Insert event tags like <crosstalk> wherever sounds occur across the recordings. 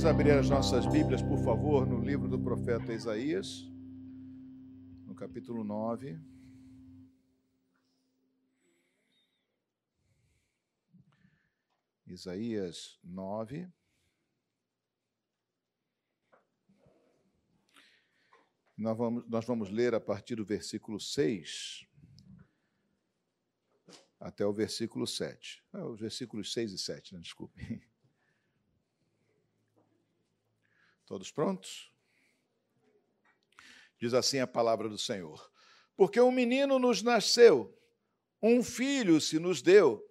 Vamos abrir as nossas Bíblias, por favor, no livro do profeta Isaías, no capítulo 9. Isaías 9. Nós vamos, nós vamos ler a partir do versículo 6 até o versículo 7. Ah, os versículos 6 e 7, né? desculpe. Todos prontos? Diz assim a palavra do Senhor: Porque um menino nos nasceu, um filho se nos deu,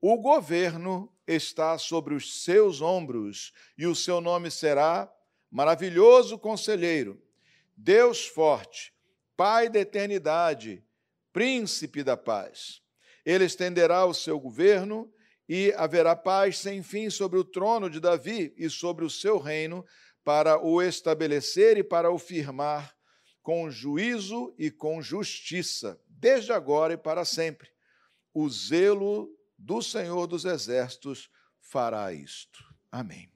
o governo está sobre os seus ombros, e o seu nome será Maravilhoso Conselheiro, Deus Forte, Pai da Eternidade, Príncipe da Paz. Ele estenderá o seu governo e haverá paz sem fim sobre o trono de Davi e sobre o seu reino para o estabelecer e para o firmar com juízo e com justiça, desde agora e para sempre. O zelo do Senhor dos Exércitos fará isto. Amém.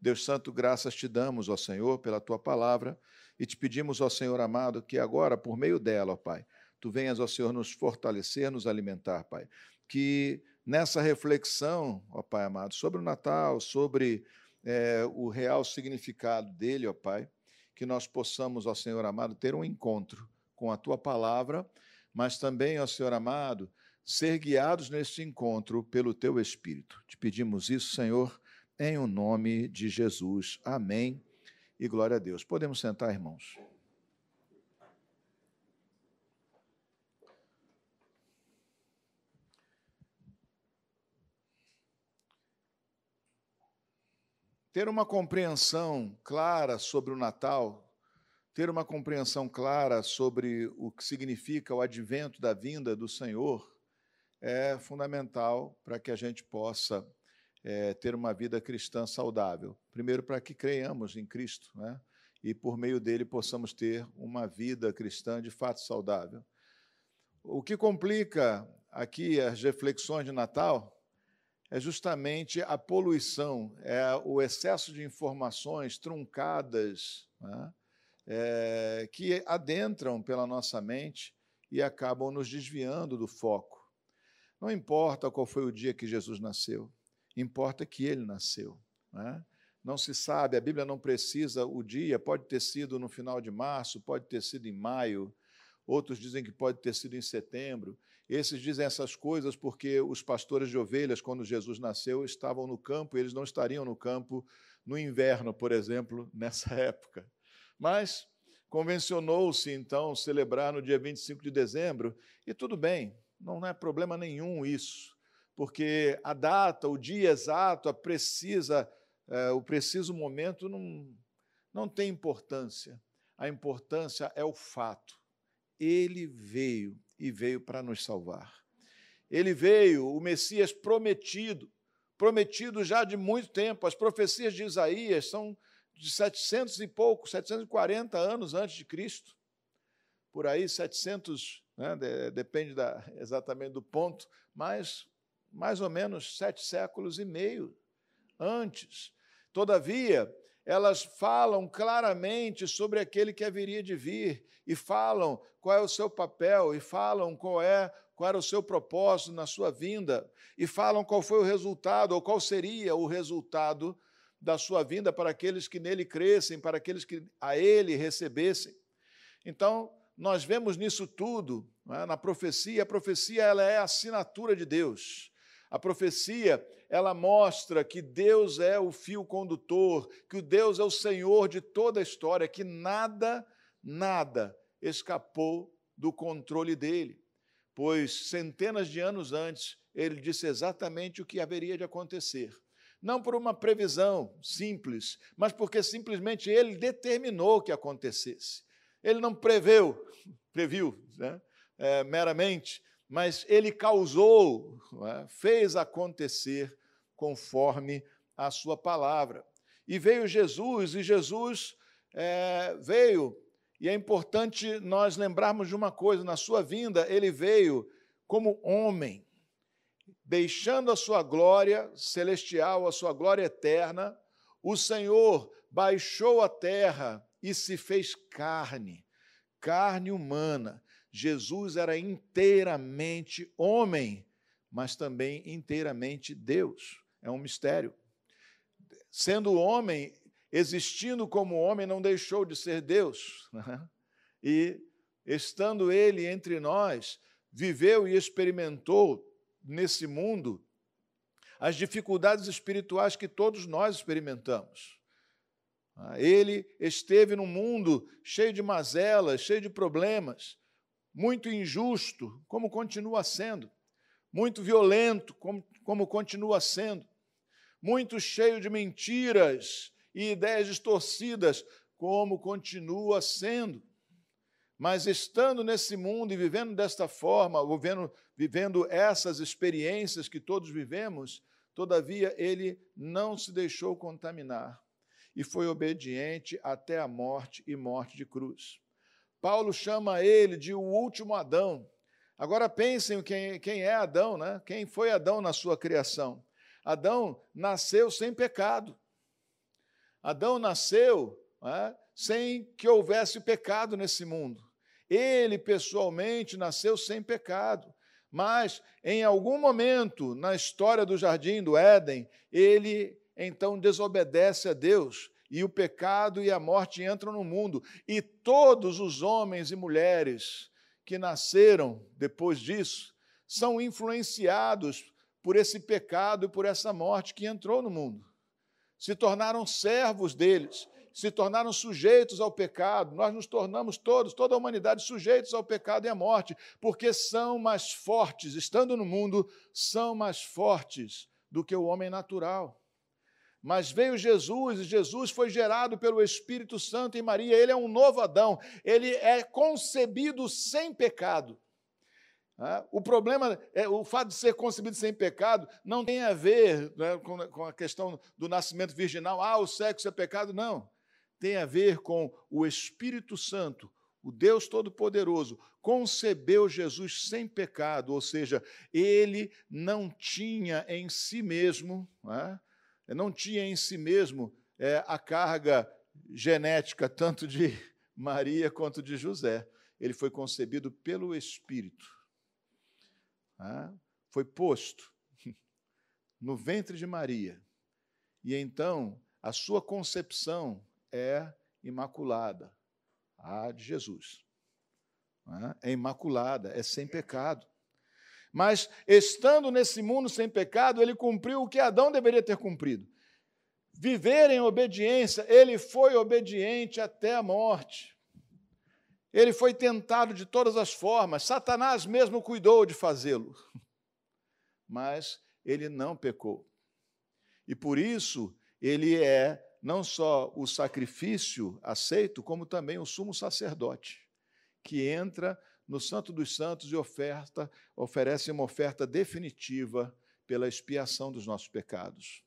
Deus Santo, graças te damos, ó Senhor, pela tua palavra e te pedimos, ó Senhor amado, que agora, por meio dela, ó Pai, tu venhas, ó Senhor, nos fortalecer, nos alimentar, Pai. Que nessa reflexão, ó Pai amado, sobre o Natal, sobre é, o real significado dele, ó Pai, que nós possamos, ó Senhor amado, ter um encontro com a tua palavra, mas também, ó Senhor amado, ser guiados neste encontro pelo teu Espírito. Te pedimos isso, Senhor, em o nome de Jesus. Amém. E glória a Deus. Podemos sentar, irmãos. Ter uma compreensão clara sobre o Natal, ter uma compreensão clara sobre o que significa o advento da vinda do Senhor, é fundamental para que a gente possa é, ter uma vida cristã saudável. Primeiro, para que creiamos em Cristo, né? e por meio dele possamos ter uma vida cristã de fato saudável. O que complica aqui as reflexões de Natal é justamente a poluição, é o excesso de informações truncadas né, é, que adentram pela nossa mente e acabam nos desviando do foco. Não importa qual foi o dia que Jesus nasceu, importa que ele nasceu. Né? Não se sabe, a Bíblia não precisa o dia, pode ter sido no final de março, pode ter sido em maio, outros dizem que pode ter sido em setembro. Esses dizem essas coisas porque os pastores de ovelhas, quando Jesus nasceu, estavam no campo e eles não estariam no campo no inverno, por exemplo, <laughs> nessa época. Mas convencionou-se então celebrar no dia 25 de dezembro, e tudo bem, não é problema nenhum isso, porque a data, o dia exato, a precisa, é, o preciso momento não, não tem importância. A importância é o fato. Ele veio e veio para nos salvar. Ele veio, o Messias prometido, prometido já de muito tempo. As profecias de Isaías são de 700 e pouco, 740 anos antes de Cristo. Por aí, 700, né, depende da, exatamente do ponto, mas mais ou menos sete séculos e meio antes. Todavia, elas falam claramente sobre aquele que haveria de vir e falam qual é o seu papel e falam qual é qual era o seu propósito na sua vinda e falam qual foi o resultado ou qual seria o resultado da sua vinda para aqueles que nele crescem, para aqueles que a ele recebessem. Então, nós vemos nisso tudo, é? na profecia, a profecia ela é a assinatura de Deus. A profecia, ela mostra que Deus é o fio condutor, que Deus é o Senhor de toda a história, que nada, nada escapou do controle dele. Pois centenas de anos antes, ele disse exatamente o que haveria de acontecer. Não por uma previsão simples, mas porque simplesmente ele determinou que acontecesse. Ele não preveu, previu né, é, meramente, mas ele causou, é? fez acontecer conforme a sua palavra. E veio Jesus, e Jesus é, veio, e é importante nós lembrarmos de uma coisa: na sua vinda, ele veio como homem, deixando a sua glória celestial, a sua glória eterna, o Senhor baixou à terra e se fez carne, carne humana. Jesus era inteiramente homem, mas também inteiramente Deus. É um mistério. Sendo homem, existindo como homem, não deixou de ser Deus. <laughs> Né? E estando ele entre nós, viveu e experimentou nesse mundo as dificuldades espirituais que todos nós experimentamos. Ah, ele esteve num mundo cheio de mazelas, cheio de problemas, muito injusto, como continua sendo, muito violento, como, como continua sendo, muito cheio de mentiras e ideias distorcidas, como continua sendo. Mas estando nesse mundo e vivendo desta forma, vivendo, vivendo essas experiências que todos vivemos, todavia ele não se deixou contaminar e foi obediente até a morte e morte de cruz. Paulo chama ele de o último Adão. Agora pensem quem, quem é Adão, né? Quem foi Adão na sua criação? Adão nasceu sem pecado. Adão nasceu né, sem que houvesse pecado nesse mundo. Ele, pessoalmente, nasceu sem pecado. Mas, em algum momento na história do jardim do Éden, ele então desobedece a Deus e o pecado e a morte entram no mundo, e todos os homens e mulheres que nasceram depois disso são influenciados por esse pecado e por essa morte que entrou no mundo. Se tornaram servos deles, se tornaram sujeitos ao pecado. Nós nos tornamos todos, toda a humanidade, sujeitos ao pecado e à morte, porque são mais fortes, estando no mundo, são mais fortes do que o homem natural. Mas veio Jesus, e Jesus foi gerado pelo Espírito Santo em Maria, ele é um novo Adão, ele é concebido sem pecado. O problema, é, o fato de ser concebido sem pecado, não tem a ver né, com a questão do nascimento virginal, ah, o sexo é pecado, não. Tem a ver com o Espírito Santo, o Deus Todo-Poderoso, concebeu Jesus sem pecado, ou seja, ele não tinha em si mesmo, né, não tinha em si mesmo é, a carga genética tanto de Maria quanto de José. Ele foi concebido pelo Espírito. Foi posto <laughs> no ventre de Maria. E então a sua concepção é imaculada, a de Jesus. É imaculada, é sem pecado. Mas, estando nesse mundo sem pecado, ele cumpriu o que Adão deveria ter cumprido. Viver em obediência, ele foi obediente até a morte. Ele foi tentado de todas as formas, Satanás mesmo cuidou de fazê-lo. <laughs> Mas ele não pecou. E por isso, ele é não só o sacrifício aceito, como também o sumo sacerdote, que entra no Santo dos Santos e oferta, oferece uma oferta definitiva pela expiação dos nossos pecados.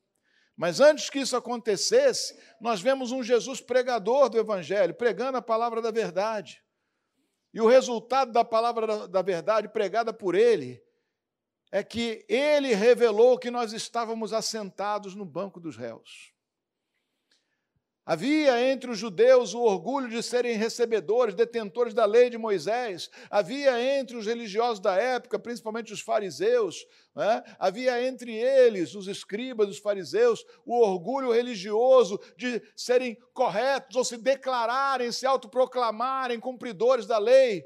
Mas antes que isso acontecesse, nós vemos um Jesus pregador do Evangelho, pregando a palavra da verdade. E o resultado da palavra da verdade pregada por ele é que ele revelou que nós estávamos assentados no banco dos réus. Havia entre os judeus o orgulho de serem recebedores, detentores da lei de Moisés. Havia entre os religiosos da época, principalmente os fariseus, né? havia entre eles, os escribas, os fariseus, o orgulho religioso de serem corretos ou se declararem, se autoproclamarem cumpridores da lei.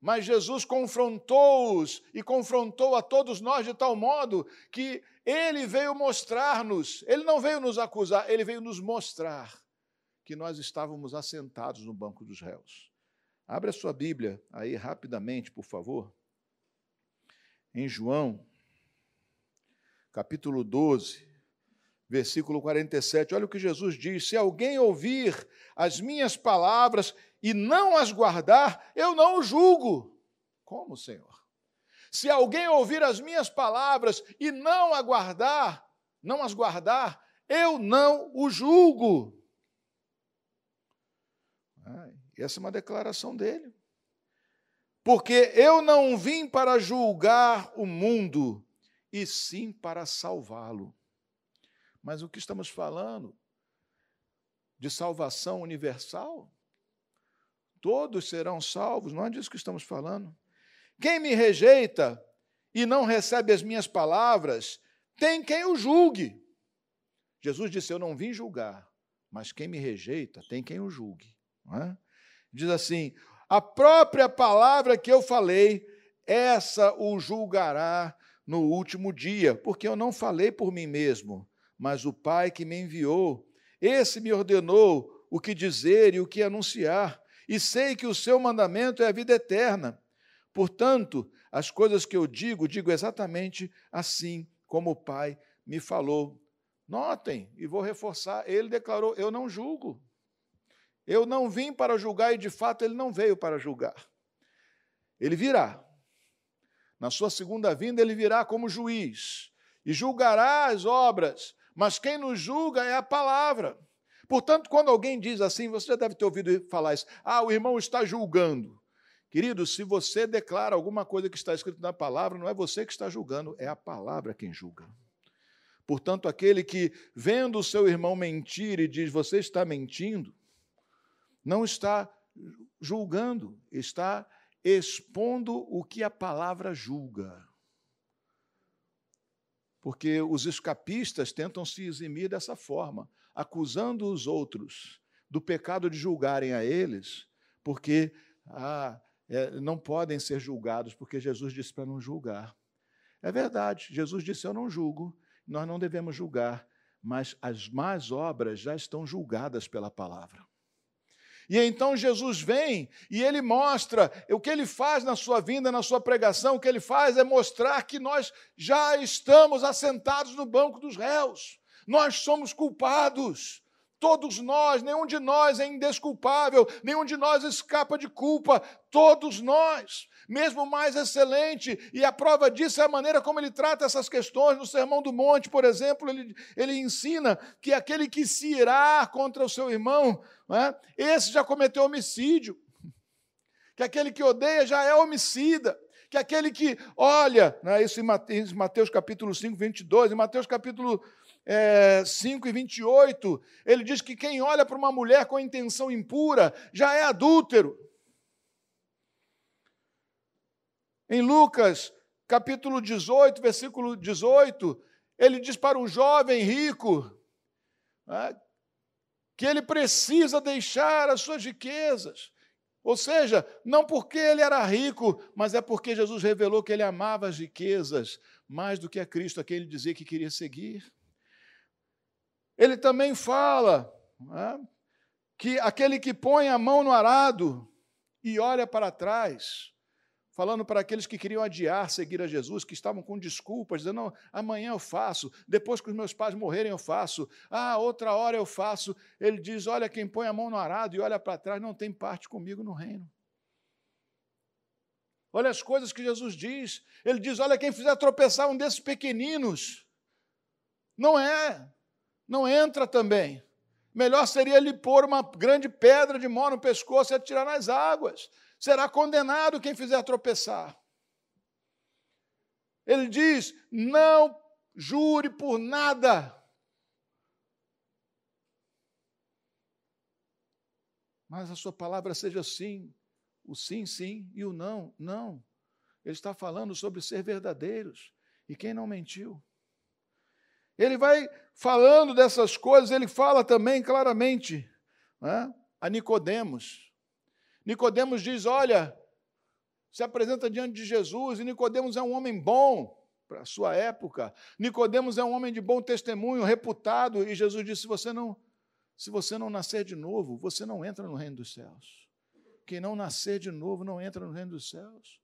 Mas Jesus confrontou-os e confrontou a todos nós de tal modo que ele veio mostrar-nos, ele não veio nos acusar, ele veio nos mostrar que nós estávamos assentados no banco dos réus. Abra sua Bíblia aí rapidamente, por favor. Em João, capítulo 12, versículo 47. Olha o que Jesus diz: Se alguém ouvir as minhas palavras e não as guardar, eu não o julgo. Como, Senhor? Se alguém ouvir as minhas palavras e não aguardar, não as guardar, eu não o julgo. Essa é uma declaração dele. Porque eu não vim para julgar o mundo, e sim para salvá-lo. Mas o que estamos falando de salvação universal? Todos serão salvos, não é disso que estamos falando. Quem me rejeita e não recebe as minhas palavras, tem quem o julgue. Jesus disse: Eu não vim julgar, mas quem me rejeita tem quem o julgue. É? Diz assim: a própria palavra que eu falei, essa o julgará no último dia, porque eu não falei por mim mesmo, mas o Pai que me enviou, esse me ordenou o que dizer e o que anunciar, e sei que o seu mandamento é a vida eterna. Portanto, as coisas que eu digo, digo exatamente assim como o Pai me falou. Notem, e vou reforçar, ele declarou: Eu não julgo. Eu não vim para julgar, e de fato ele não veio para julgar. Ele virá. Na sua segunda vinda, ele virá como juiz e julgará as obras, mas quem nos julga é a palavra. Portanto, quando alguém diz assim, você já deve ter ouvido falar isso: ah, o irmão está julgando. Querido, se você declara alguma coisa que está escrito na palavra, não é você que está julgando, é a palavra quem julga. Portanto, aquele que, vendo o seu irmão mentir e diz, você está mentindo, não está julgando, está expondo o que a palavra julga. Porque os escapistas tentam se eximir dessa forma, acusando os outros do pecado de julgarem a eles, porque ah, é, não podem ser julgados, porque Jesus disse para não julgar. É verdade, Jesus disse: Eu não julgo, nós não devemos julgar, mas as más obras já estão julgadas pela palavra. E então Jesus vem e ele mostra o que ele faz na sua vinda, na sua pregação, o que ele faz é mostrar que nós já estamos assentados no banco dos réus. Nós somos culpados. Todos nós, nenhum de nós é indesculpável, nenhum de nós escapa de culpa, todos nós, mesmo mais excelente, e a prova disso é a maneira como ele trata essas questões. No Sermão do Monte, por exemplo, ele, ele ensina que aquele que se irá contra o seu irmão, é? esse já cometeu homicídio, que aquele que odeia já é homicida que aquele que olha, né, isso em Mateus capítulo 5, 22, em Mateus capítulo é, 5 e 28, ele diz que quem olha para uma mulher com intenção impura já é adúltero. Em Lucas, capítulo 18, versículo 18, ele diz para o jovem rico né, que ele precisa deixar as suas riquezas. Ou seja, não porque ele era rico, mas é porque Jesus revelou que ele amava as riquezas mais do que a Cristo, a quem ele dizia que queria seguir. Ele também fala né, que aquele que põe a mão no arado e olha para trás, falando para aqueles que queriam adiar seguir a Jesus, que estavam com desculpas, dizendo: não, amanhã eu faço, depois que os meus pais morrerem eu faço, ah, outra hora eu faço. Ele diz: olha, quem põe a mão no arado e olha para trás não tem parte comigo no reino. Olha as coisas que Jesus diz. Ele diz: olha, quem fizer tropeçar um desses pequeninos, não é não entra também. Melhor seria lhe pôr uma grande pedra de mó no pescoço e atirar nas águas. Será condenado quem fizer tropeçar. Ele diz: não jure por nada. Mas a sua palavra seja sim, o sim, sim e o não, não. Ele está falando sobre ser verdadeiros. E quem não mentiu? Ele vai falando dessas coisas, ele fala também claramente né, a Nicodemos. Nicodemos diz: olha, se apresenta diante de Jesus, e Nicodemos é um homem bom para a sua época. Nicodemos é um homem de bom testemunho, reputado, e Jesus disse: se você não, se você não nascer de novo, você não entra no reino dos céus. Quem não nascer de novo não entra no reino dos céus.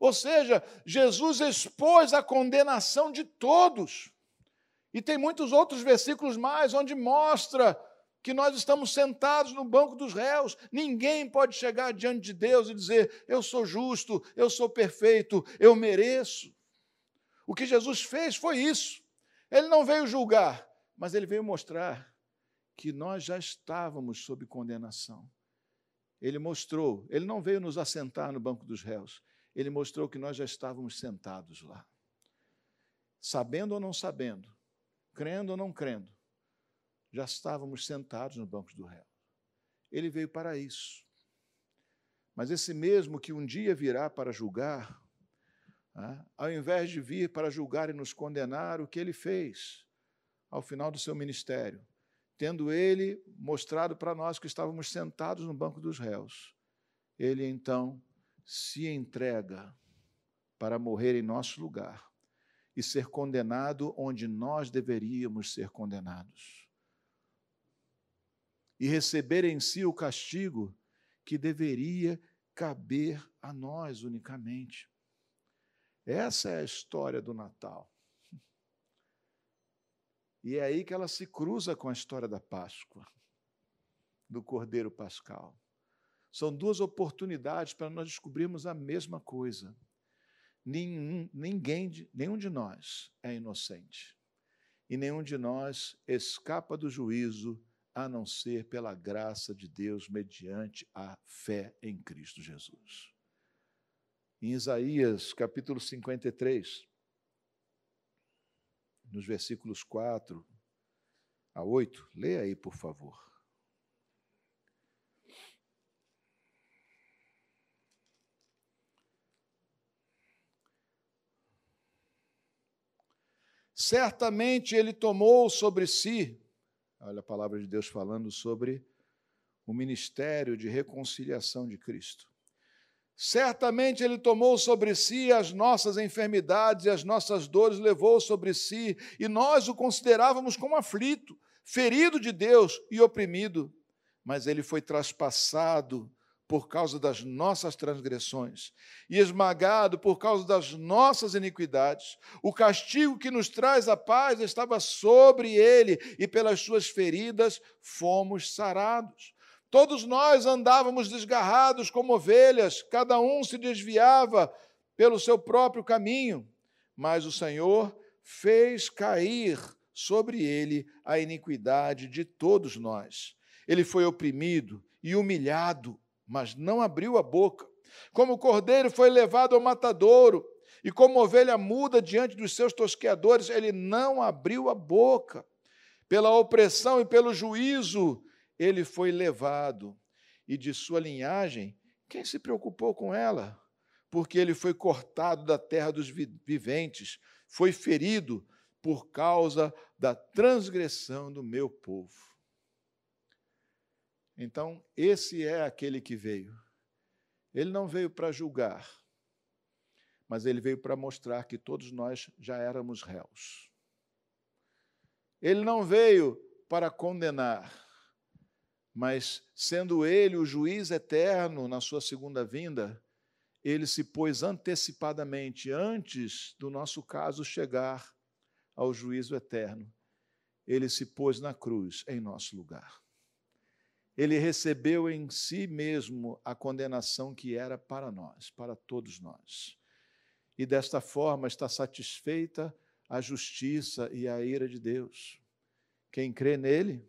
Ou seja, Jesus expôs a condenação de todos. E tem muitos outros versículos mais onde mostra que nós estamos sentados no banco dos réus. Ninguém pode chegar diante de Deus e dizer: Eu sou justo, eu sou perfeito, eu mereço. O que Jesus fez foi isso. Ele não veio julgar, mas ele veio mostrar que nós já estávamos sob condenação. Ele mostrou, ele não veio nos assentar no banco dos réus, ele mostrou que nós já estávamos sentados lá. Sabendo ou não sabendo, crendo ou não crendo, já estávamos sentados no banco do réu. Ele veio para isso. Mas esse mesmo que um dia virá para julgar, né, ao invés de vir para julgar e nos condenar, o que ele fez ao final do seu ministério? Tendo ele mostrado para nós que estávamos sentados no banco dos réus, ele então se entrega para morrer em nosso lugar e ser condenado onde nós deveríamos ser condenados. E receber em si o castigo que deveria caber a nós unicamente. Essa é a história do Natal. E é aí que ela se cruza com a história da Páscoa, do Cordeiro Pascal. São duas oportunidades para nós descobrirmos a mesma coisa. Nenhum, ninguém, nenhum de nós é inocente. E nenhum de nós escapa do juízo a não ser pela graça de Deus mediante a fé em Cristo Jesus. Em Isaías, capítulo 53, nos versículos 4 a 8, leia aí, por favor. Certamente ele tomou sobre si Olha a palavra de Deus falando sobre o ministério de reconciliação de Cristo. Certamente Ele tomou sobre si as nossas enfermidades e as nossas dores, levou sobre si, e nós o considerávamos como aflito, ferido de Deus e oprimido. Mas Ele foi traspassado por causa das nossas transgressões e esmagado por causa das nossas iniquidades. O castigo que nos traz a paz estava sobre ele e pelas suas feridas fomos sarados. Todos nós andávamos desgarrados como ovelhas, cada um se desviava pelo seu próprio caminho, mas o Senhor fez cair sobre ele a iniquidade de todos nós. Ele foi oprimido e humilhado mas não abriu a boca. Como o cordeiro foi levado ao matadouro, e como ovelha muda diante dos seus tosqueadores, ele não abriu a boca. Pela opressão e pelo juízo, ele foi levado. E de sua linhagem, quem se preocupou com ela? Porque ele foi cortado da terra dos viventes, foi ferido por causa da transgressão do meu povo. Então, esse é aquele que veio. Ele não veio para julgar, mas ele veio para mostrar que todos nós já éramos réus. Ele não veio para condenar, mas sendo ele o juiz eterno na sua segunda vinda, ele se pôs antecipadamente, antes do nosso caso chegar ao juízo eterno, ele se pôs na cruz em nosso lugar ele recebeu em si mesmo a condenação que era para nós, para todos nós. E desta forma está satisfeita a justiça e a ira de Deus. Quem crê nele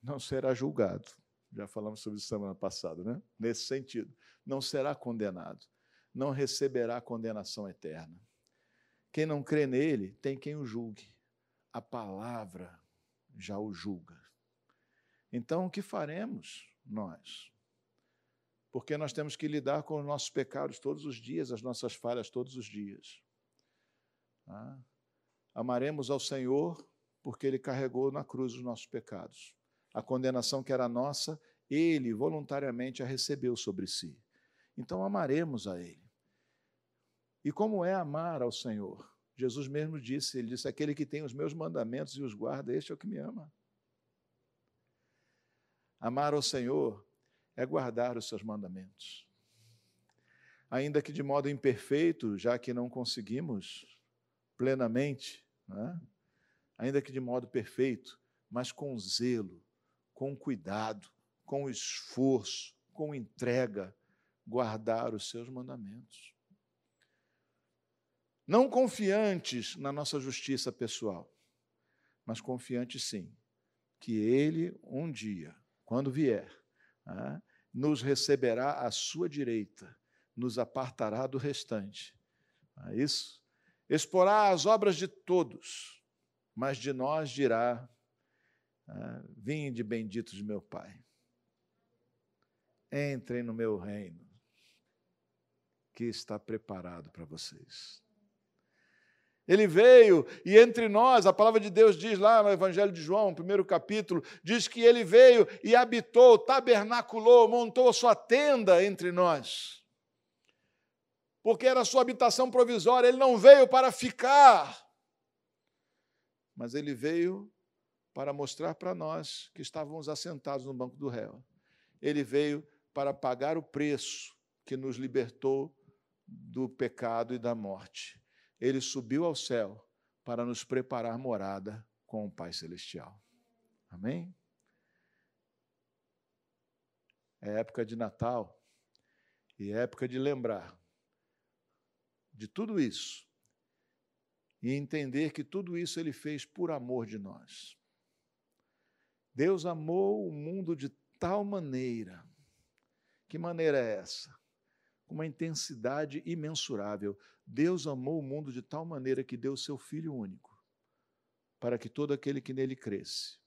não será julgado. Já falamos sobre isso semana passada, né? Nesse sentido, não será condenado, não receberá condenação eterna. Quem não crê nele tem quem o julgue. A palavra já o julga. Então, o que faremos nós? Porque nós temos que lidar com os nossos pecados todos os dias, as nossas falhas todos os dias. Ah, amaremos ao Senhor porque Ele carregou na cruz os nossos pecados. A condenação que era nossa, Ele voluntariamente a recebeu sobre si. Então amaremos a Ele. E como é amar ao Senhor? Jesus mesmo disse, ele disse, aquele que tem os meus mandamentos e os guarda, este é o que me ama. Amar ao Senhor é guardar os seus mandamentos. Ainda que de modo imperfeito, já que não conseguimos plenamente, né? ainda que de modo perfeito, mas com zelo, com cuidado, com esforço, com entrega, guardar os seus mandamentos. Não confiantes na nossa justiça pessoal, mas confiantes sim, que Ele um dia quando vier, né, nos receberá à sua direita, nos apartará do restante. É isso? Exporá as obras de todos, mas de nós dirá: Ah, Vinde benditos de meu Pai. Entrem no meu reino, que está preparado para vocês. Ele veio e entre nós, a palavra de Deus diz lá no Evangelho de João, primeiro capítulo, diz que ele veio e habitou, tabernaculou, montou sua tenda entre nós. Porque era sua habitação provisória, ele não veio para ficar, mas ele veio para mostrar para nós que estávamos assentados no banco do réu. Ele veio para pagar o preço que nos libertou do pecado e da morte ele subiu ao céu para nos preparar morada com o Pai Celestial. Amém? É época de Natal e é época de lembrar de tudo isso e entender que tudo isso ele fez por amor de nós. Deus amou o mundo de tal maneira. Que maneira é essa? Com uma intensidade imensurável. Deus amou o mundo de tal maneira que deu o seu Filho único, para que todo aquele que nele cresce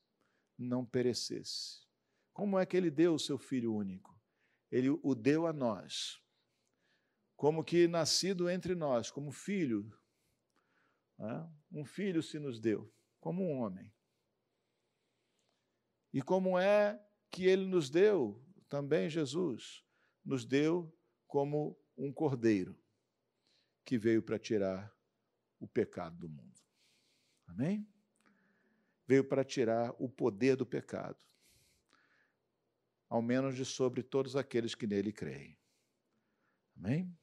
não perecesse. Como é que ele deu o seu Filho único? Ele o deu a nós, como que nascido entre nós, como filho. Né? Um filho se nos deu, como um homem. E como é que ele nos deu, também Jesus, nos deu como um cordeiro que veio para tirar o pecado do mundo. Amém? Veio para tirar o poder do pecado, ao menos de sobre todos aqueles que nele creem. Amém?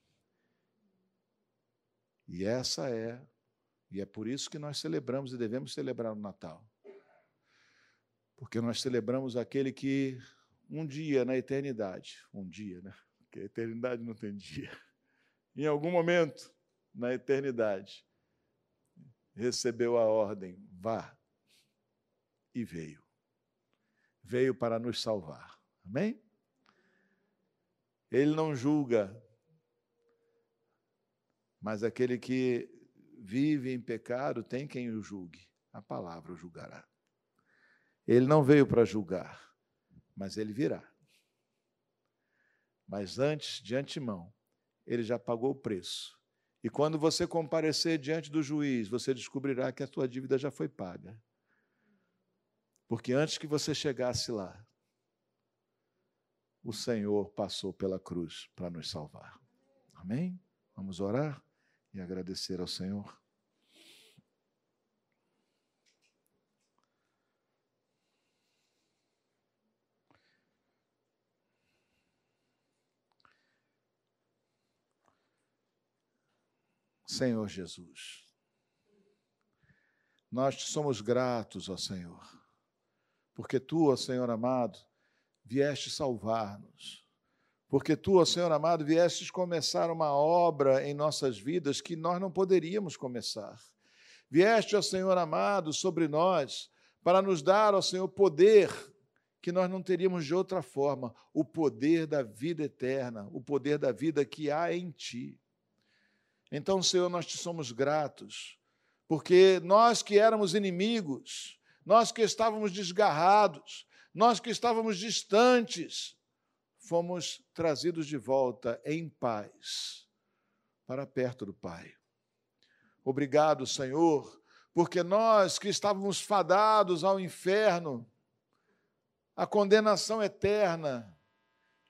E essa é, e é por isso que nós celebramos e devemos celebrar o Natal. Porque nós celebramos aquele que um dia na eternidade, um dia, né? A eternidade não tem dia. <laughs> Em algum momento, na eternidade, recebeu a ordem: vá. E veio. Veio para nos salvar. Amém? Ele não julga, mas aquele que vive em pecado tem quem o julgue. A palavra o julgará. Ele não veio para julgar, mas ele virá. Mas antes, de antemão, ele já pagou o preço e quando você comparecer diante do juiz, você descobrirá que a tua dívida já foi paga. Porque antes que você chegasse lá, o Senhor passou pela cruz para nos salvar. Amém? Vamos orar e agradecer ao Senhor. Senhor Jesus. Nós te somos gratos, ó Senhor, porque tu, ó Senhor amado, vieste salvar-nos. Porque tu, ó Senhor amado, viestes começar uma obra em nossas vidas que nós não poderíamos começar. Vieste, ó Senhor amado, sobre nós para nos dar, ó Senhor, poder que nós não teríamos de outra forma, o poder da vida eterna, o poder da vida que há em ti. Então, Senhor, nós te somos gratos, porque nós que éramos inimigos, nós que estávamos desgarrados, nós que estávamos distantes, fomos trazidos de volta em paz para perto do Pai. Obrigado, Senhor, porque nós que estávamos fadados ao inferno, à condenação eterna,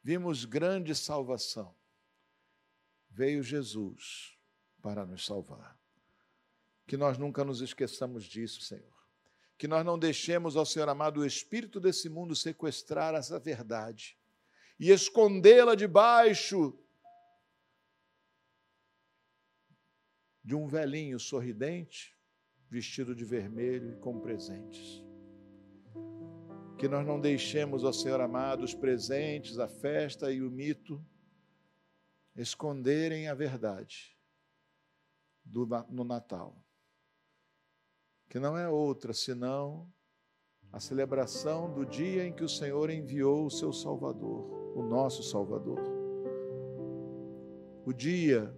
vimos grande salvação. Veio Jesus para nos salvar. Que nós nunca nos esqueçamos disso, Senhor. Que nós não deixemos ao Senhor amado o espírito desse mundo sequestrar essa verdade e escondê-la debaixo de um velhinho sorridente, vestido de vermelho e com presentes. Que nós não deixemos, ao Senhor amado, os presentes, a festa e o mito esconderem a verdade do, no Natal, que não é outra senão a celebração do dia em que o Senhor enviou o seu Salvador, o nosso Salvador. O dia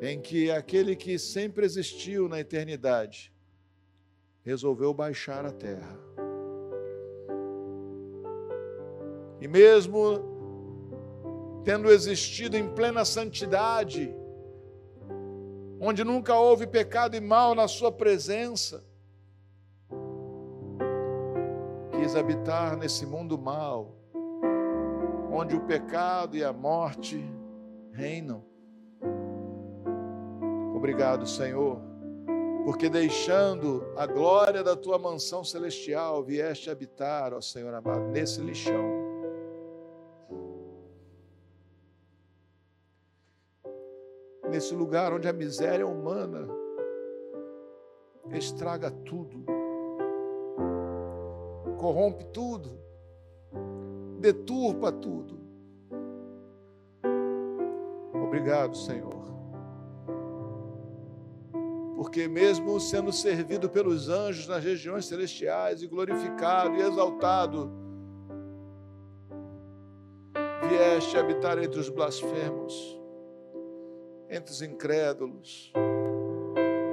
em que aquele que sempre existiu na eternidade resolveu baixar a terra. E mesmo tendo existido em plena santidade, onde nunca houve pecado e mal na sua presença, quis habitar nesse mundo mal, onde o pecado e a morte reinam. Obrigado, Senhor, porque deixando a glória da tua mansão celestial, vieste habitar, ó Senhor amado, nesse lixão. Nesse lugar onde a miséria humana estraga tudo, corrompe tudo, deturpa tudo. Obrigado, Senhor. Porque, mesmo sendo servido pelos anjos nas regiões celestiais e glorificado e exaltado, vieste habitar entre os blasfemos, entre os incrédulos,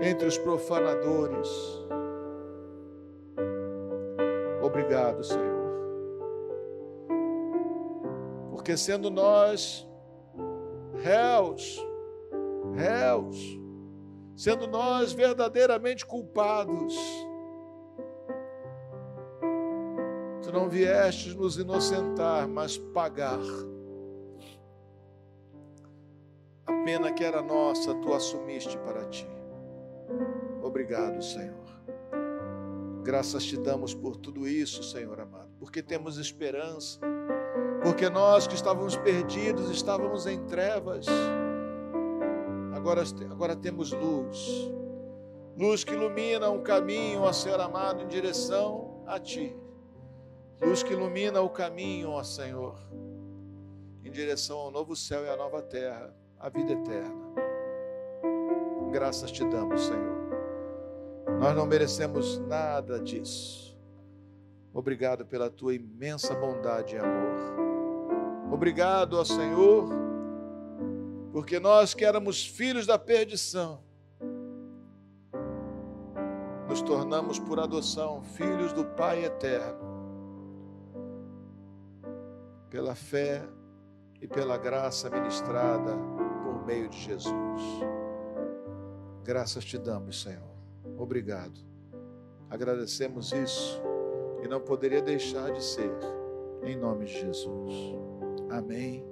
entre os profanadores. Obrigado, Senhor. Porque sendo nós réus, réus, sendo nós verdadeiramente culpados, tu não viestes nos inocentar, mas pagar. Pena que era nossa, tu assumiste para ti. Obrigado, Senhor. Graças te damos por tudo isso, Senhor amado, porque temos esperança porque nós que estávamos perdidos, estávamos em trevas, agora, agora temos luz, luz que ilumina um caminho, ó Senhor amado, em direção a Ti, luz que ilumina o caminho, ó Senhor, em direção ao novo céu e à nova terra, a vida eterna. Graças te damos, Senhor. Nós não merecemos nada disso. Obrigado pela tua imensa bondade e amor. Obrigado ao Senhor, porque nós que éramos filhos da perdição, nos tornamos por adoção filhos do Pai eterno, pela fé e pela graça ministrada meio de Jesus. Graças te damos, Senhor. Obrigado. Agradecemos isso e não poderia deixar de ser, em nome de Jesus. Amém.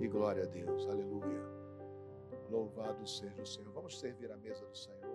E glória a Deus. Aleluia. Louvado seja o Senhor. Vamos servir a mesa do Senhor.